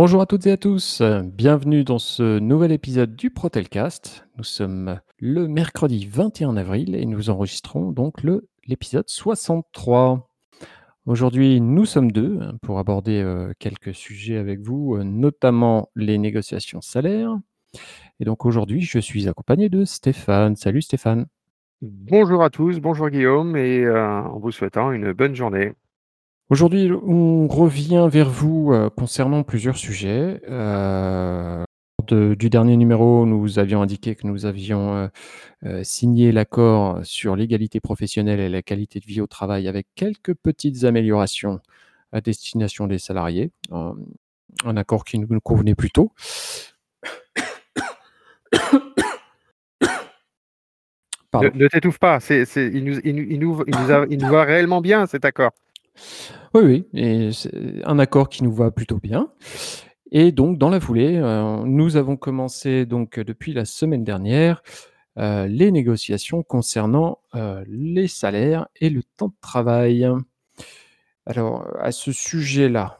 Bonjour à toutes et à tous, bienvenue dans ce nouvel épisode du Protelcast. Nous sommes le mercredi 21 avril et nous enregistrons donc l'épisode 63. Aujourd'hui, nous sommes deux hein, pour aborder euh, quelques sujets avec vous, euh, notamment les négociations salaires. Et donc aujourd'hui, je suis accompagné de Stéphane. Salut Stéphane. Bonjour à tous, bonjour Guillaume et euh, en vous souhaitant une bonne journée. Aujourd'hui, on revient vers vous euh, concernant plusieurs sujets. Euh, de- du dernier numéro, nous avions indiqué que nous avions euh, signé l'accord sur l'égalité professionnelle et la qualité de vie au travail avec quelques petites améliorations à destination des salariés. Un, un accord qui nous convenait plutôt. Pardon. ne t'étouffe pas, c'est, c'est- il, nous, il, nous, il, nous, il nous a- il nous va réellement bien cet accord. Oui, oui, c'est un accord qui nous va plutôt bien. Et donc, dans la foulée, euh, nous avons commencé donc depuis la semaine dernière euh, les négociations concernant euh, les salaires et le temps de travail. Alors, à ce sujet-là,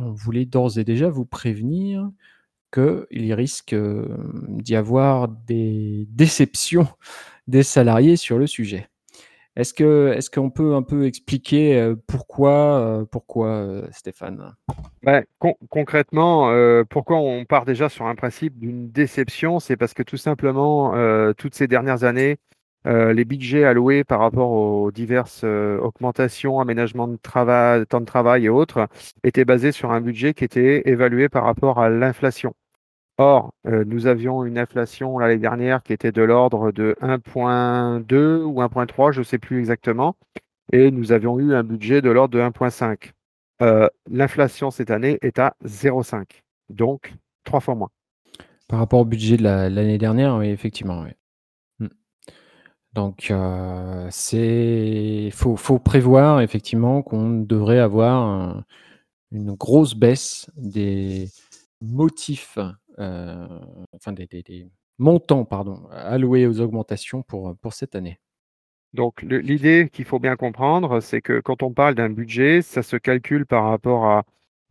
on voulait d'ores et déjà vous prévenir qu'il risque euh, d'y avoir des déceptions des salariés sur le sujet. Est-ce que est-ce qu'on peut un peu expliquer euh, pourquoi, euh, pourquoi euh, Stéphane? Con- concrètement, pourquoi on part déjà sur un principe d'une déception? C'est parce que tout simplement, toutes ces dernières années, les budgets alloués par rapport aux diverses augmentations, aménagements de travail, temps de travail et autres, étaient basés sur un budget qui était évalué par rapport à l'inflation. Or, euh, nous avions une inflation l'année dernière qui était de l'ordre de 1,2 ou 1,3, je ne sais plus exactement, et nous avions eu un budget de l'ordre de 1,5. Euh, L'inflation cette année est à 0,5, donc trois fois moins. Par rapport au budget de la- l'année dernière, oui, effectivement. oui. Mm. Donc, euh, c'est faut, faut prévoir effectivement qu'on devrait avoir un- une grosse baisse des motifs, enfin des, montants pardon, alloués aux augmentations pour, pour cette année. Donc, l'idée qu'il faut bien comprendre, c'est que quand on parle d'un budget, ça se calcule par rapport à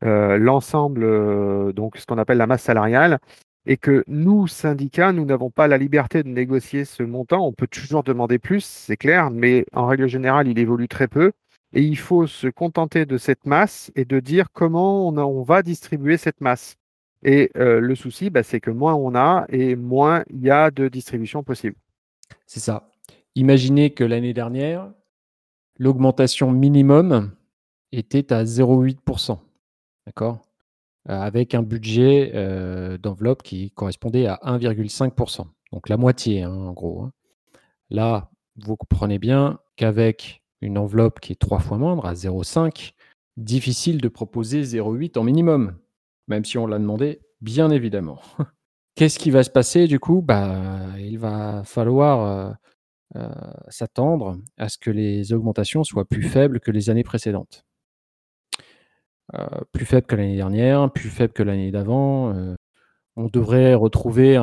euh, l'ensemble, euh, donc ce qu'on appelle la masse salariale, et que nous, syndicats, nous n'avons pas la liberté de négocier ce montant. On peut toujours demander plus, c'est clair, mais en règle générale, il évolue très peu. Et il faut se contenter de cette masse et de dire comment on va distribuer cette masse. Et euh, le souci, bah, c'est que moins on a et moins il y a de distribution possible. C'est ça. Imaginez que l'année dernière, l'augmentation minimum était à 0,8%. D'accord? Euh, Avec un budget euh, d'enveloppe qui correspondait à 1,5%. Donc la moitié, hein, en gros. hein. Là, vous comprenez bien qu'avec une enveloppe qui est trois fois moindre, à 0,5, difficile de proposer 0,8 en minimum, même si on l'a demandé, bien évidemment. Qu'est-ce qui va se passer du coup? Bah, Il va falloir euh, euh, s'attendre à ce que les augmentations soient plus faibles que les années précédentes. Euh, plus faibles que l'année dernière, plus faibles que l'année d'avant. on devrait retrouver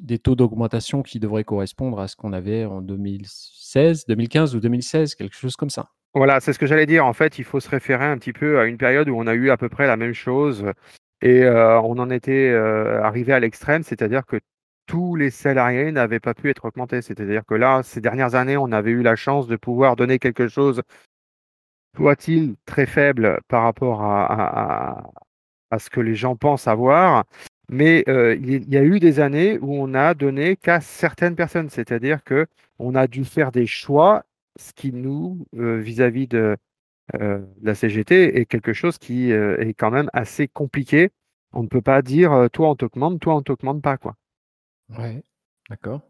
des taux d'augmentation qui devraient correspondre à ce qu'on avait en 2016, 2015 ou 2016, quelque chose comme ça. Voilà, c'est ce que j'allais dire. En fait, il faut se référer un petit peu à une période où on a eu à peu près la même chose et euh, on en était euh, arrivé à l'extrême, c'est-à-dire que tous les salariés n'avaient pas pu être augmentés. C'est-à-dire que là, ces dernières années, on avait eu la chance de pouvoir donner quelque chose, soit-il très faible par rapport à, ce que les gens pensent avoir, mais euh, il il y a eu des années où on a donné qu'à certaines personnes, c'est-à-dire que on a dû faire des choix, ce qui nous, euh, vis-à-vis de euh, la CGT est quelque chose qui euh, est quand même assez compliqué. On ne peut pas dire toi on t'augmente, toi on t'augmente pas quoi. Ouais, d'accord.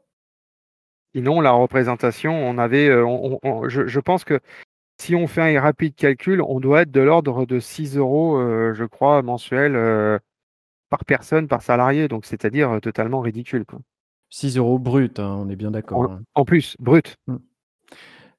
Sinon la représentation, on avait, on- on- on- je, je pense que si on fait un rapide calcul, on doit être de l'ordre de 6 euros, euh, je crois, mensuel euh, par personne, par salarié. Donc c'est-à-dire totalement ridicule quoi. 6 euros brut, hein, on est bien d'accord. En, hein. en plus, brut.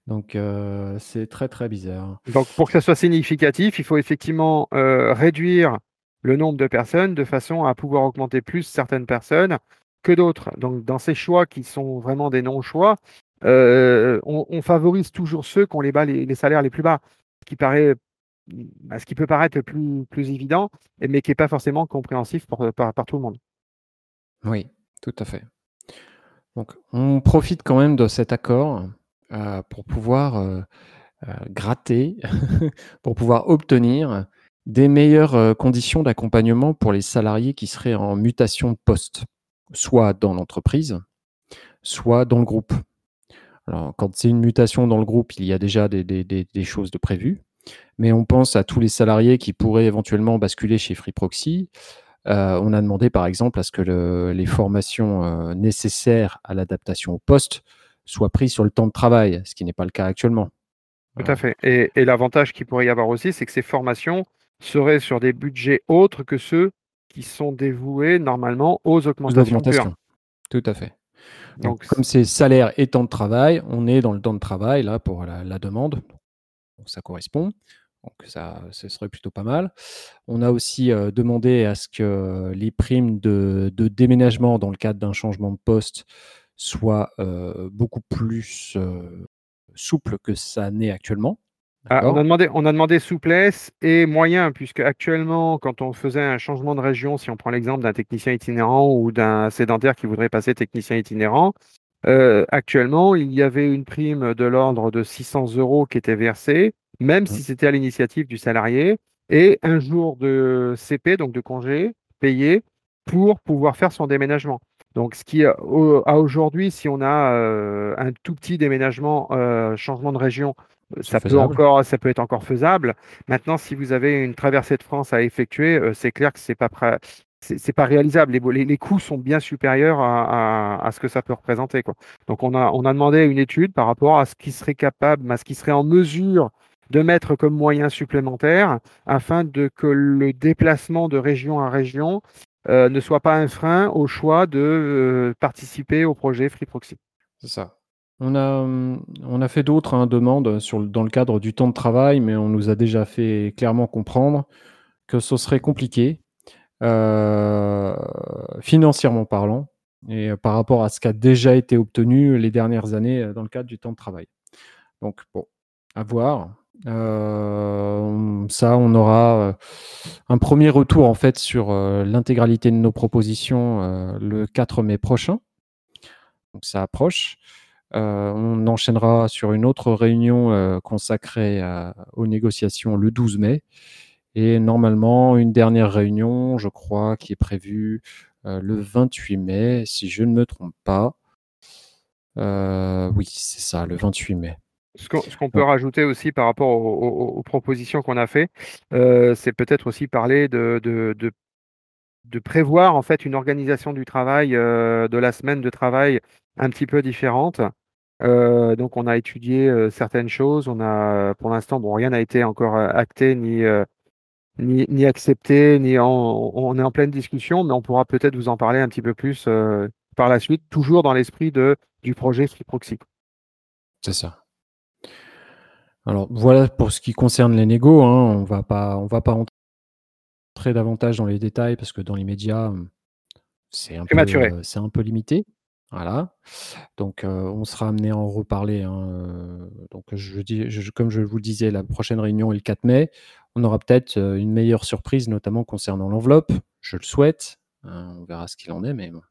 Donc euh, c'est très très bizarre. Donc pour que ça soit significatif, il faut effectivement euh, réduire le nombre de personnes de façon à pouvoir augmenter plus certaines personnes que d'autres. Donc dans ces choix qui sont vraiment des non-choix, euh, on, on favorise toujours ceux qui ont les, bas, les, les salaires les plus bas, ce qui paraît bah, ce qui peut paraître plus plus évident, mais qui est pas forcément compréhensif par par tout le monde. Oui, tout à fait. Donc on profite quand même de cet accord, heu, pour pouvoir, heu heu, gratter, pour pouvoir obtenir des meilleures, conditions d'accompagnement pour les salariés qui seraient en mutation de poste, soit dans l'entreprise, soit dans le groupe. Alors quand c'est une mutation dans le groupe, il y a déjà des choses de prévues, mais on pense à tous les salariés qui pourraient éventuellement basculer chez Free Proxy. On a demandé par exemple à ce que le les formations, nécessaires à l'adaptation au poste soient prises sur le temps de travail, ce qui n'est pas le cas actuellement. Tout à fait et et l'avantage qu'il pourrait y avoir aussi, c'est que ces formations seraient sur des budgets autres que ceux qui sont dévoués normalement aux augmentations d'augmentation, tout à fait. Donc comme c'est salaire et temps de travail, on est dans le temps de travail là pour la la demande, donc ça correspond, donc ça ce serait plutôt pas mal. On a aussi, heu, demandé à ce que les primes de de déménagement dans le cadre d'un changement de poste heu, beaucoup plus, heu, souples que ça n'est actuellement, Ah, on a demandé on a demandé souplesse et moyens puisqu'actuellement, quand on faisait un changement de région, si on prend l'exemple d'un technicien itinérant ou d'un sédentaire qui voudrait passer technicien itinérant, actuellement, il y avait une prime de l'ordre de 600 € qui était versée, même Mmh. si c'était à l'initiative du salarié et 1 jour de CP, donc de congé payé pour pouvoir faire son déménagement. Donc ce qui, au à aujourd'hui, si on a, heu, un tout petit déménagement, heu, changement de région, C'est ça peut encore ça peut être encore faisable. Maintenant, si vous avez une traversée de France à effectuer, heu, c'est clair que c'est pas prêt c'est pas réalisable. Les les les coûts sont bien supérieurs à à à ce que ça peut représenter, quoi. Donc on a on a demandé une étude par rapport à ce qui serait capable, à ce qui serait en mesure de mettre comme moyens supplémentaires afin de que le déplacement de région à région, heu, ne soit pas un frein au choix de, heu, participer au projet Free Proxy. C'est ça. On a, mmh, on a fait d'autres, hein, demandes sur dans le cadre du temps de travail, mais on nous a déjà fait clairement comprendre que ce serait compliqué, financièrement parlant et par rapport à ce qui a déjà été obtenu les dernières années, dans le cadre du temps de travail. Donc bon, à voir. Hem, ça, on aura, heu, un 1er retour en fait sur, heu, l'intégralité de nos propositions, le 4 mai prochain. Donc ça approche. On enchaînera sur une autre réunion, consacrée aux négociations le 12 mai et normalement une dernière réunion, je crois, qui est prévue, le 28 mai, si je ne me trompe pas. Oui, c'est ça, le 28 mai. Ce qu'on peut rajouter aussi par rapport aux aux aux propositions qu'on a fait, heu, c'est peut-être aussi parler de de de de prévoir en fait une organisation du travail, heu, de la semaine de travail un petit peu différente. Heu, donc on a étudié, certaines choses. On a pour l'instant, bon, rien n'a été encore, acté ni, ni ni accepté, ni en on est en pleine discussion, mais on pourra peut-être vous en parler un petit peu plus, par la suite, toujours dans l'esprit de du projet Free Proxy. C'est ça. Alors voilà pour ce qui concerne les négos, hein, on va pas on va pas rentrer davantage dans les détails parce que dans c'est un peu, Prématuré. heu, c'est un peu limité. Voilà. Donc heu, on sera amené à en reparler, hein, heu, donc je dis je comme je vous le disais, la prochaine réunion est le 4 mai. On aura peut-être, une meilleure surprise, notamment concernant l'enveloppe. Je le souhaite, hein, on verra ce qu'il en est, mais dans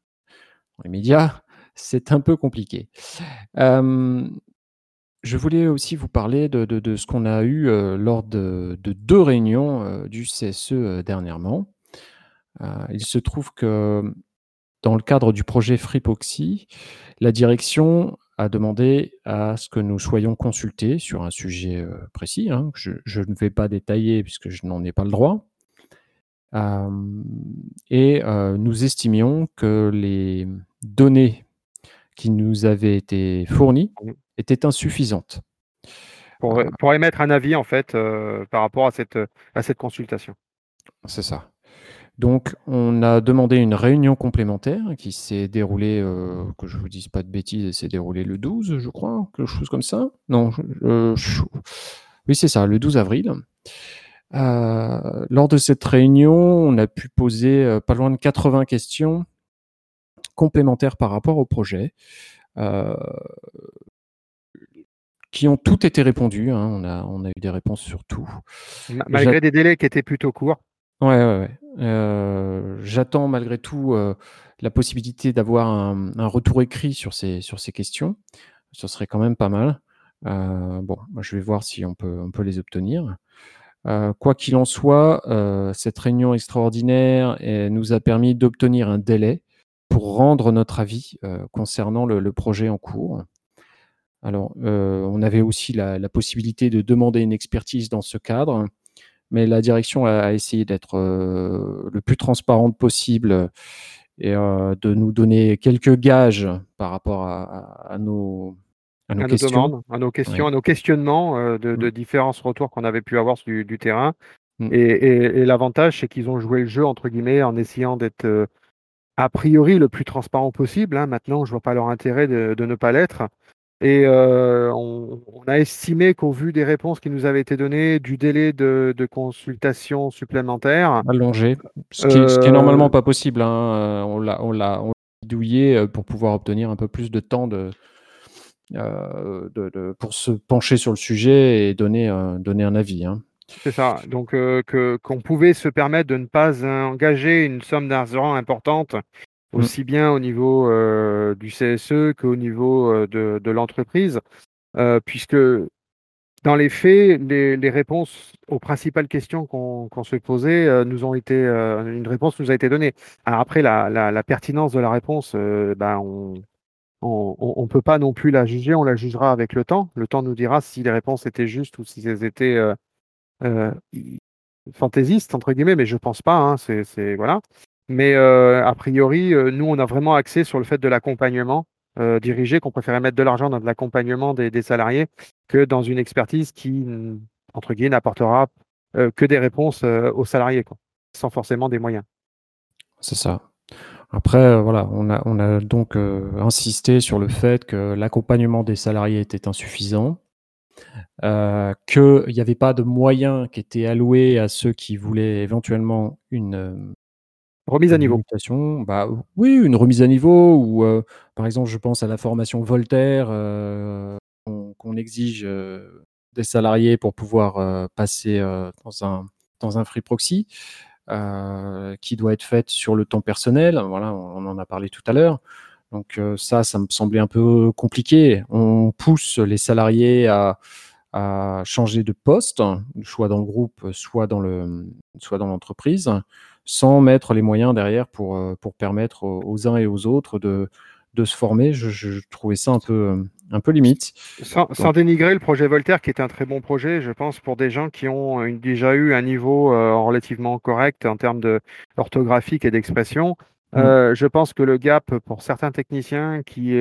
l'immédiat, c'est un peu compliqué. Je voulais aussi vous parler de ce qu'on a eu, heu, lors de de 2 réunions, heu, du CSE, heu, dernièrement. Il se trouve que, dans le cadre du projet Fripoxy, la direction a demandé à ce que nous soyons consultés sur un sujet, précis, hein, que je ne vais pas détailler puisque je n'en ai pas le droit. Et nous estimions que les données qui nous avaient été fournies Mmh. Pour, Heu heu, pour émettre un avis en fait, heu, par rapport à cette, à cette consultation. C'est ça. Donc on a demandé une réunion complémentaire qui s'est déroulée, heu, que je vous dise pas de bêtises, elle s'est déroulée le 12, je crois, quelque chose comme ça? Non, oui, c'est ça, le 12 avril. Lors de cette réunion, on a pu poser, pas loin de 80 questions complémentaires par rapport au projet. Qui ont toutes été répondues, hein. On a on a eu des réponses sur tout. Malgré des délais qui étaient plutôt courts? Ouais, ouais, ouais. Heu, j'attends malgré tout, heu, la possibilité d'avoir un un retour écrit sur ces sur ces questions. Ce serait quand même pas mal. Heu, bon, je vais voir si on peut on peut les obtenir. Quoi qu'il en soit, cette réunion extraordinaire, nous a permis d'obtenir un délai pour rendre notre avis, concernant le le projet en cours. Alors, heu, on avait aussi la la possibilité de demander une expertise dans ce cadre, mais la direction a a essayé d'être, heu, le plus transparente possible et heu, de nous donner quelques gages par rapport à à à nos à nos À nos questions. demandes, à nos questions, Ouais. à nos questionnements, heu, de Mmh. différents retours qu'on avait pu avoir du du terrain Mmh. et et et l'avantage, c'est qu'ils ont «joué le jeu» entre guillemets en essayant d'être, a priori le plus transparent possible, hein. Maintenant, je vois pas leur intérêt de de ne pas l'être et heu, on on a estimé qu'au vu des réponses qui nous avaient été données, du délai de de consultation supplémentaire, Allongé, ce qui ce qui est normalement pas possible, hein, heu, on l'a bidouillé, heu, pour pouvoir obtenir un peu plus de temps de heu, de de pour se pencher sur le sujet et donner, un avis, hein. C'est ça, donc qu'on pouvait se permettre de ne pas engager une somme d'argent importante. Aussi bien au niveau, heu, du CSE qu'au niveau, heu, de de l'entreprise. Heu, puisque dans les faits, les les réponses aux principales questions qu'on qu'on se posait, nous ont été, une réponse nous a été donnée. Alors après la la pertinence de la réponse, ben, on on on peut pas non plus la juger, on la jugera avec le temps. Le temps nous dira si les réponses étaient justes ou si elles étaient, «fantaisistes» entre guillemets, mais je pense pas, hein, voilà. Mais heu, a priori, heu, nous, on a vraiment axé sur le fait de l'accompagnement, heu, dirigé, qu'on préférait mettre de l'argent dans de l'accompagnement des salariés que dans une expertise qui, entre guillemets «n'apportera, que des réponses, aux salariés» quoi, sans forcément des moyens. C'est ça. Après, voilà, on a on a donc, insisté sur le fait que l'accompagnement des salariés était insuffisant, qu'il y avait pas de moyens qui étaient alloués à ceux qui voulaient éventuellement une, Remise à une niveau. mutation. Bah, oui, une remise à niveau ou, heu, par exemple, je pense à la formation Voltaire, heu, qu'on qu'on exige, heu, des salariés pour pouvoir, heu, passer, heu, dans un dans un Free Proxy, heu, qui doit être faite sur le temps personnel. Voilà, on en a parlé tout à l'heure. Donc heu, ça, ça me semblait un peu compliqué. On pousse les salariés à à changer de poste, soit dans le groupe, soit dans le, mmh, soit dans l'entreprise, sans mettre les moyens derrière pour, heu, pour permettre aux aux uns et aux autres de de se former. Je je trouvais ça un peu, un peu limite. Sans dénigrer le projet Voltaire qui est un très bon projet, je pense pour des gens qui ont une déjà eu un niveau, heu, relativement correct en termes de orthographique et d'expression. mmh, je pense que le gap pour certains techniciens qui,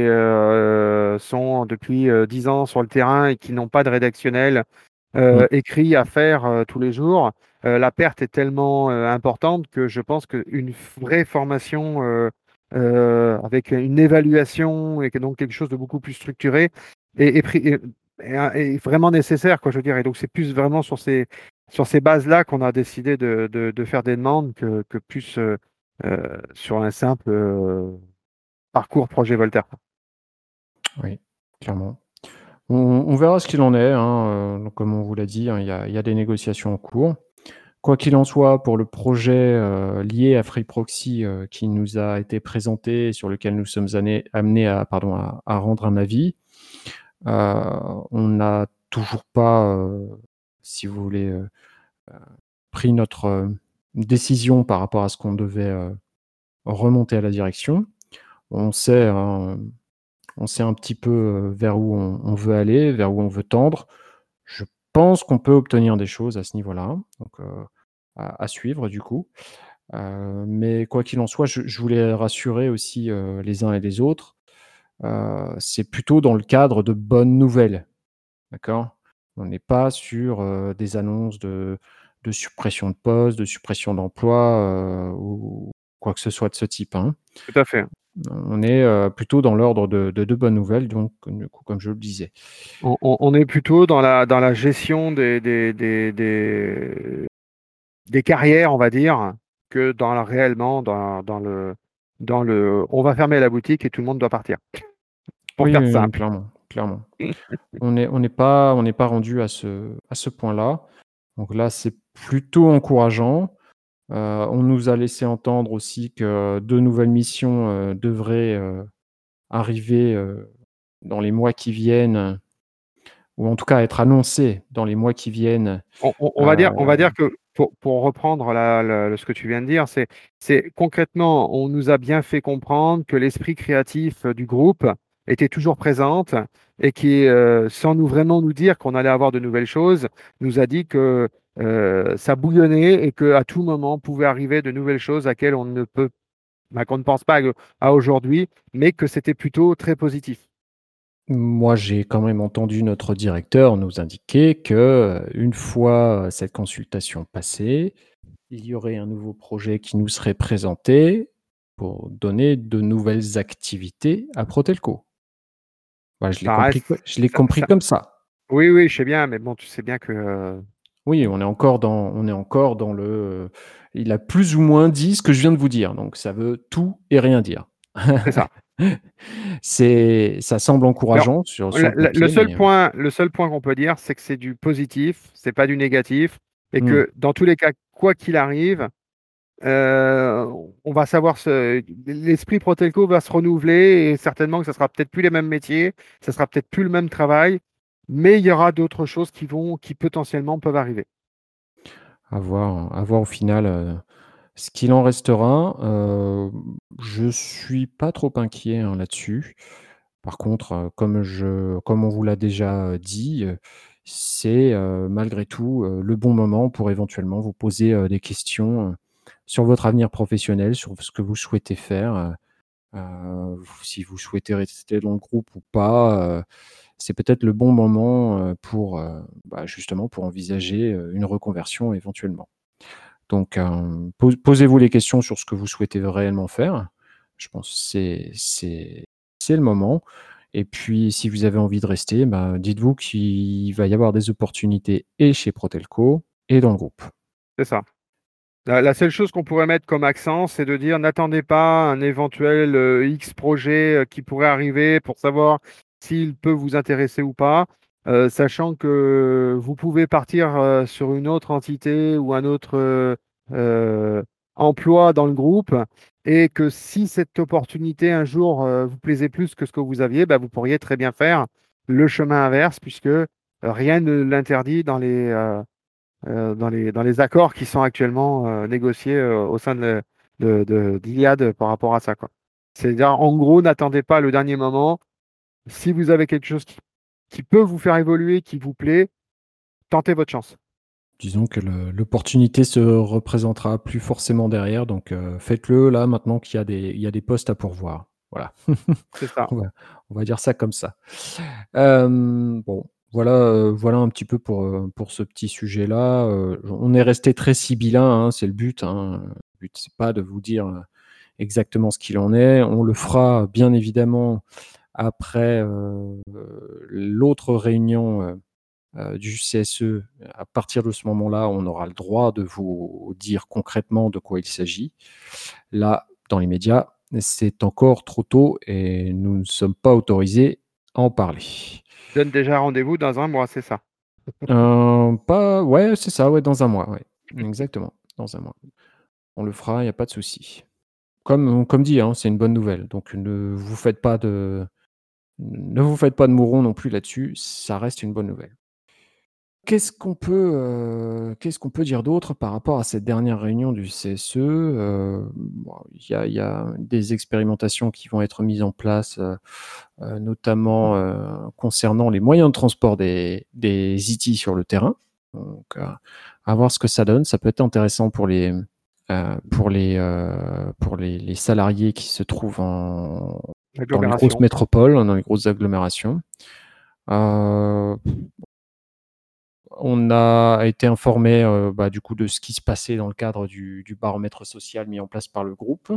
sont depuis, heu, 10 ans sur le terrain et qui n'ont pas de rédactionnel, mmh, écrit à faire, tous les jours, heu, la perte est tellement, heu, importante que je pense qu'une vraie formation, heu, avec une évaluation et donc quelque chose de beaucoup plus structuré est vraiment nécessaire je veux dire et donc c'est plus vraiment sur ces bases-là qu'on a décidé de faire des demandes que plus, sur un simple, parcours projet Voltaire. oui, clairement. On verra ce qu'il en est, hein, comme on vous l'a dit, hein, il y a des négociations en cours. Quoi qu'il en soit, pour le projet, heu, lié à Free Proxy, heu, qui nous a été présenté et sur lequel nous sommes amenés à pardon, à rendre un avis, heu, on n'a toujours pas, si vous voulez, pris notre, décision par rapport à ce qu'on devait, remonter à la direction. On sait, hein, on sait un petit peu, vers où on veut aller, vers où on veut tendre. Pense qu'on peut obtenir des choses à ce niveau-là, donc heu, à suivre du coup. Heu, mais quoi qu'il en soit, je voulais rassurer aussi, heu, les uns et les autres. C'est plutôt dans le cadre de bonnes nouvelles, d'accord? On n'est pas sur, des annonces de de suppression de postes, de suppression d'emplois, ou quoi que ce soit de ce type, hein. Tout à fait. On est, heu, plutôt dans l'ordre de de de bonnes nouvelles, donc du coup, comme je le disais. On est plutôt dans la dans la gestion des des des des des carrières, on va dire, que dans la réellement dans dans le dans le on va fermer la boutique et tout le monde doit partir, pour Oui, faire oui, oui, simple. clairement. clairement. On n'est on n'est pas on n'est pas rendu à ce à ce point-là. Donc là, c'est plutôt encourageant. Heu, on nous a laissé entendre aussi que de nouvelles missions, heu, devraient, heu, arriver, dans les mois qui viennent, ou en tout cas être annoncées dans les mois qui viennent. On on on va dire on va dire que pour pour reprendre la ce que tu viens de dire, c'est concrètement, on nous a bien fait comprendre que l'esprit créatif, du groupe était toujours présente et qui, sans nous vraiment nous dire qu'on allait avoir de nouvelles choses, nous a dit que, heu, ça bouillonnait et qu'à tout moment pouvaient arriver de nouvelles choses auxquelles on ne peut bah, qu'on ne pense pas, heu, à aujourd'hui, mais que c'était plutôt très positif. Moi, j'ai quand même entendu notre directeur nous indiquer que, heu, une fois, cette consultation passée, il y aurait un nouveau projet qui nous serait présenté pour donner de nouvelles activités à Protelco. Bah, je l'ai Ça compris reste co je l'ai ça compris ça comme ça. oui, oui, je sais bien, mais bon, tu sais bien que, Oui, on est encore dans on est encore dans le, heu, il a plus ou moins dit ce que je viens de vous dire, donc ça veut tout et rien dire. C'est ça. C'est ça semble Alors, encourageant sur sur le seul mais, heu point le seul point qu'on peut dire, c'est que c'est du positif, c'est pas du négatif et Mmh. que dans tous les cas, quoi qu'il arrive, heu, on va savoir se l'esprit Protelco va se renouveler et certainement que ça sera peut-être plus les mêmes métiers, ça sera peut-être plus le même travail, mais il y aura d'autres choses qui vont qui potentiellement peuvent arriver. À voir au final, heu, ce qu'il en restera. Heu, je suis pas trop inquiet, hein, là-dessus. Par contre, heu, comme on vous l'a déjà, dit, heu, c'est, malgré tout, le bon moment pour éventuellement vous poser, des questions, sur votre avenir professionnel, sur ce que vous souhaitez faire, si vous souhaitez rester dans le groupe ou pas, heu, c'est peut-être le bon moment, heu, pour, bah, justement pour envisager, une reconversion éventuellement. Donc, posez-vous les questions sur ce que vous souhaitez réellement faire. Je pense que c'est c'est c'est le moment et puis si vous avez envie de rester, bah, dites-vous qu'il va y avoir des opportunités et chez Protelco et dans le groupe. C'est ça. La seule chose qu'on pourrait mettre comme accent, c'est de dire: «N'attendez pas un éventuel, heu, X projet, heu, qui pourrait arriver pour savoir s'il peut vous intéresser ou pas», heu, sachant que vous pouvez partir, sur une autre entité ou un autre, heu, emploi dans le groupe et que si cette opportunité un jour, vous plaisait plus que ce que vous aviez, bah, vous pourriez très bien faire le chemin inverse puisque, rien ne l'interdit dans les, dans les dans les accords qui sont actuellement, heu, négociés, heu, au sein de de de d'Iliad par rapport à ça, quoi. C'est-à-dire, en gros, n'attendez pas le dernier moment. Si vous avez quelque chose qui qui peut vous faire évoluer, qui vous plaît, tentez votre chance. Disons que le l'opportunité se représentera plus forcément derrière donc, faites-le là maintenant qu'il y a des il y a des postes à pourvoir. Voilà. C'est ça. On va on va dire ça comme ça. Bon, voilà, heu, voilà un petit peu pour, pour ce petit sujet-là, heu, on est resté très sibyllin, hein, c'est le but, hein, le but c'est pas de vous dire, exactement ce qu'il en est. On le fera bien évidemment après, l'autre réunion, du CSE. À partir de ce moment-là, on aura le droit de vous dire concrètement de quoi il s'agit. Là, dans les médias, c'est encore trop tôt et nous ne sommes pas autorisés en parler. Donne déjà rendez-vous dans un mois, c'est ça? Heu, pas ouais, c'est ça, ouais, dans un mois, ouais. Exactement, dans un mois. On le fera, il y a pas de souci. Comme comme dit, hein, c'est une bonne nouvelle, donc ne vous faites pas de ne vous faites pas de mouron non plus là-dessus, ça reste une bonne nouvelle. Qu'est-ce qu'on peut, heu, qu'est-ce qu'on peut dire d'autre par rapport à cette dernière réunion du CSE? Bon, il y a il y a des expérimentations qui vont être mises en place, heu, notamment, concernant les moyens de transport des des IT sur le terrain. Donc, à voir ce que ça donne. Ça peut être intéressant pour les, pour les, pour les les salariés qui se trouvent en dans les grosses métropoles, dans les grosses agglomérations. On a été informé, heu, bah, du coup, de ce qui se passait dans le cadre du du baromètre social mis en place par le groupe.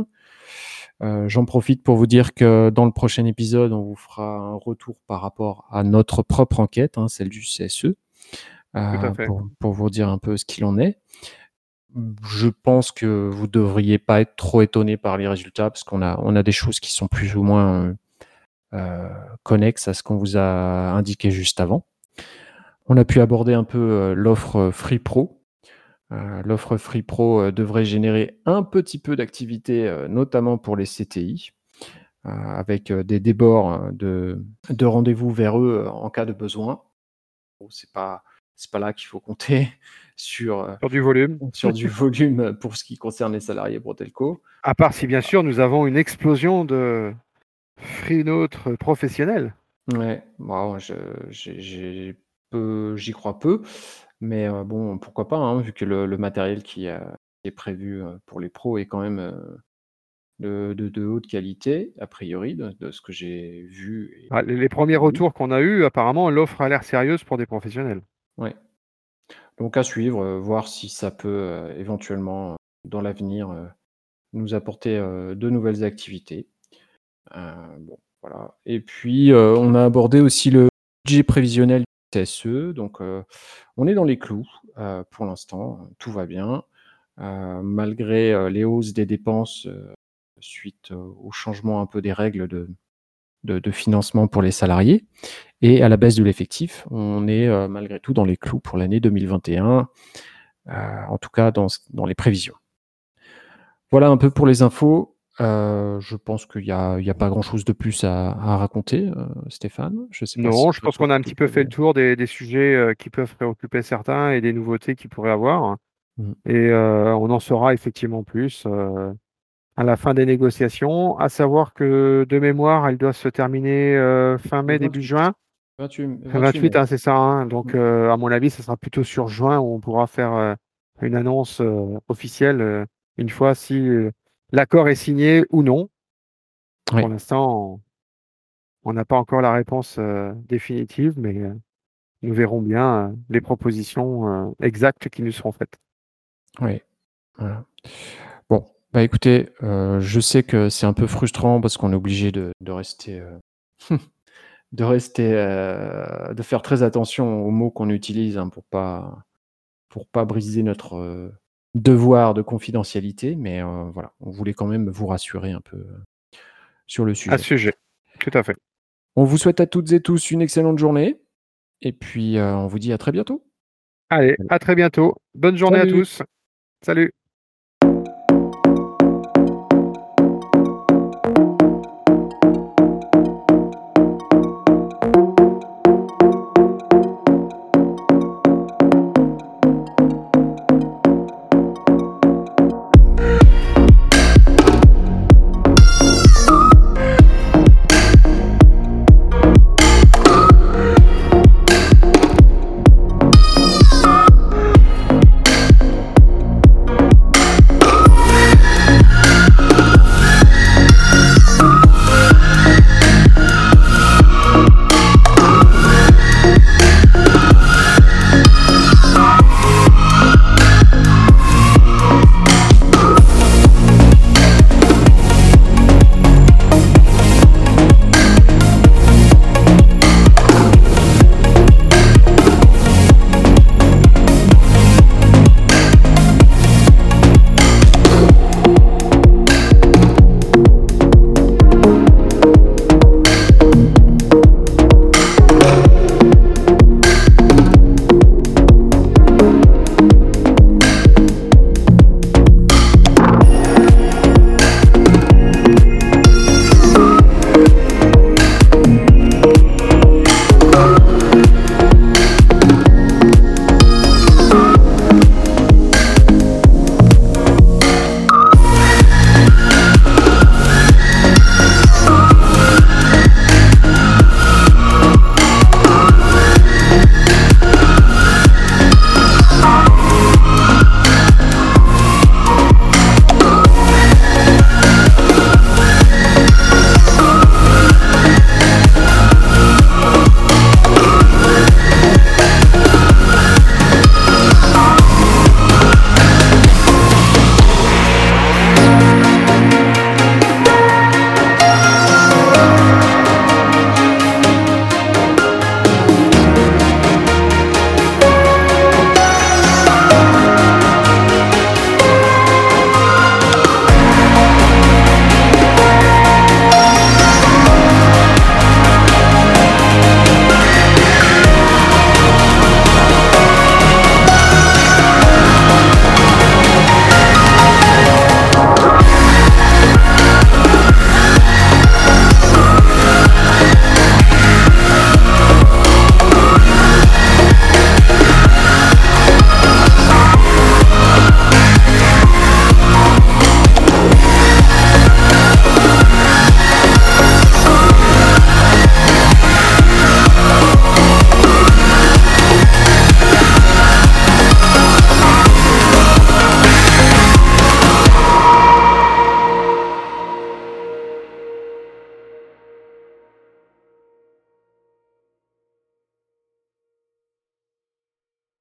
Heu, j'en profite pour vous dire que dans le prochain épisode, on vous fera un retour par rapport à notre propre enquête, hein, celle du CSE, fait. pour pour vous dire un peu ce qu'il en est. Je pense que vous devriez pas être trop étonnés par les résultats parce qu'on a on a des choses qui sont plus ou moins, euh, connexes à ce qu'on vous a indiqué juste avant. On a pu aborder un peu euh, l'offre Free Pro. Euh, l'offre Free Pro devrait générer un petit peu d'activité, notamment pour les CTI, avec des débords de, de rendez-vous vers eux en cas de besoin. Bon, c'est pas c'est pas là qu'il faut compter sur, sur du volume. sur du volume pour ce qui concerne les salariés Brotelco. À part si bien sûr nous avons une explosion de Freenautre professionnels. Ouais, bon, j'y crois peu, mais bon, pourquoi pas, hein, vu que le, matériel qui, est prévu pour les pros est quand même de, de, haute qualité, a priori, de, ce que j'ai vu. Ah, les, premiers retours qu'on a eus, apparemment, l'offre a l'air sérieuse pour des professionnels. Ouais. Donc à suivre, voir si ça peut éventuellement, dans l'avenir, nous apporter de nouvelles activités. bon, voilà. Et puis, on a abordé aussi le budget prévisionnel du TSE. Donc, on est dans les clous pour l'instant, tout va bien. malgré les hausses des dépenses suite au changement un peu des règles de, de, financement pour les salariés et à la baisse de l'effectif, on est malgré tout dans les clous pour l'année 2021, en tout cas dans, dans les prévisions. Voilà un peu pour les infos. Euh, je pense qu'il n'y a, a, pas grand-chose de plus à, raconter, euh, Stéphane. Je sais non, je pense qu'on a un petit peu fait le tour des, sujets euh, qui peuvent préoccuper certains et des nouveautés qu'ils pourraient avoir. Mmh. Et on en saura effectivement plus à la fin des négociations, à savoir que de mémoire, elle doit se terminer fin mai, début juin. 28, 28, hein, c'est ça. Hein. Donc, mmh. à mon avis, ce sera plutôt sur juin où on pourra faire une annonce officielle une fois si l'accord est signé ou non. Pour l'instant, on n'a pas encore la réponse euh, définitive, mais euh, nous verrons bien euh, les propositions exactes qui nous seront faites. Oui. Bon, bah écoutez, je sais que c'est un peu frustrant parce qu'on est obligé de, rester, de rester, de faire très attention aux mots qu'on utilise hein, pour pas, pour pas briser notre devoir de confidentialité, mais voilà, on voulait quand même vous rassurer un peu sur le sujet. À ce sujet, tout à fait. On vous souhaite à toutes et tous une excellente journée, et puis on vous dit à très bientôt. Allez, à très bientôt. Bonne journée à tous. Salut.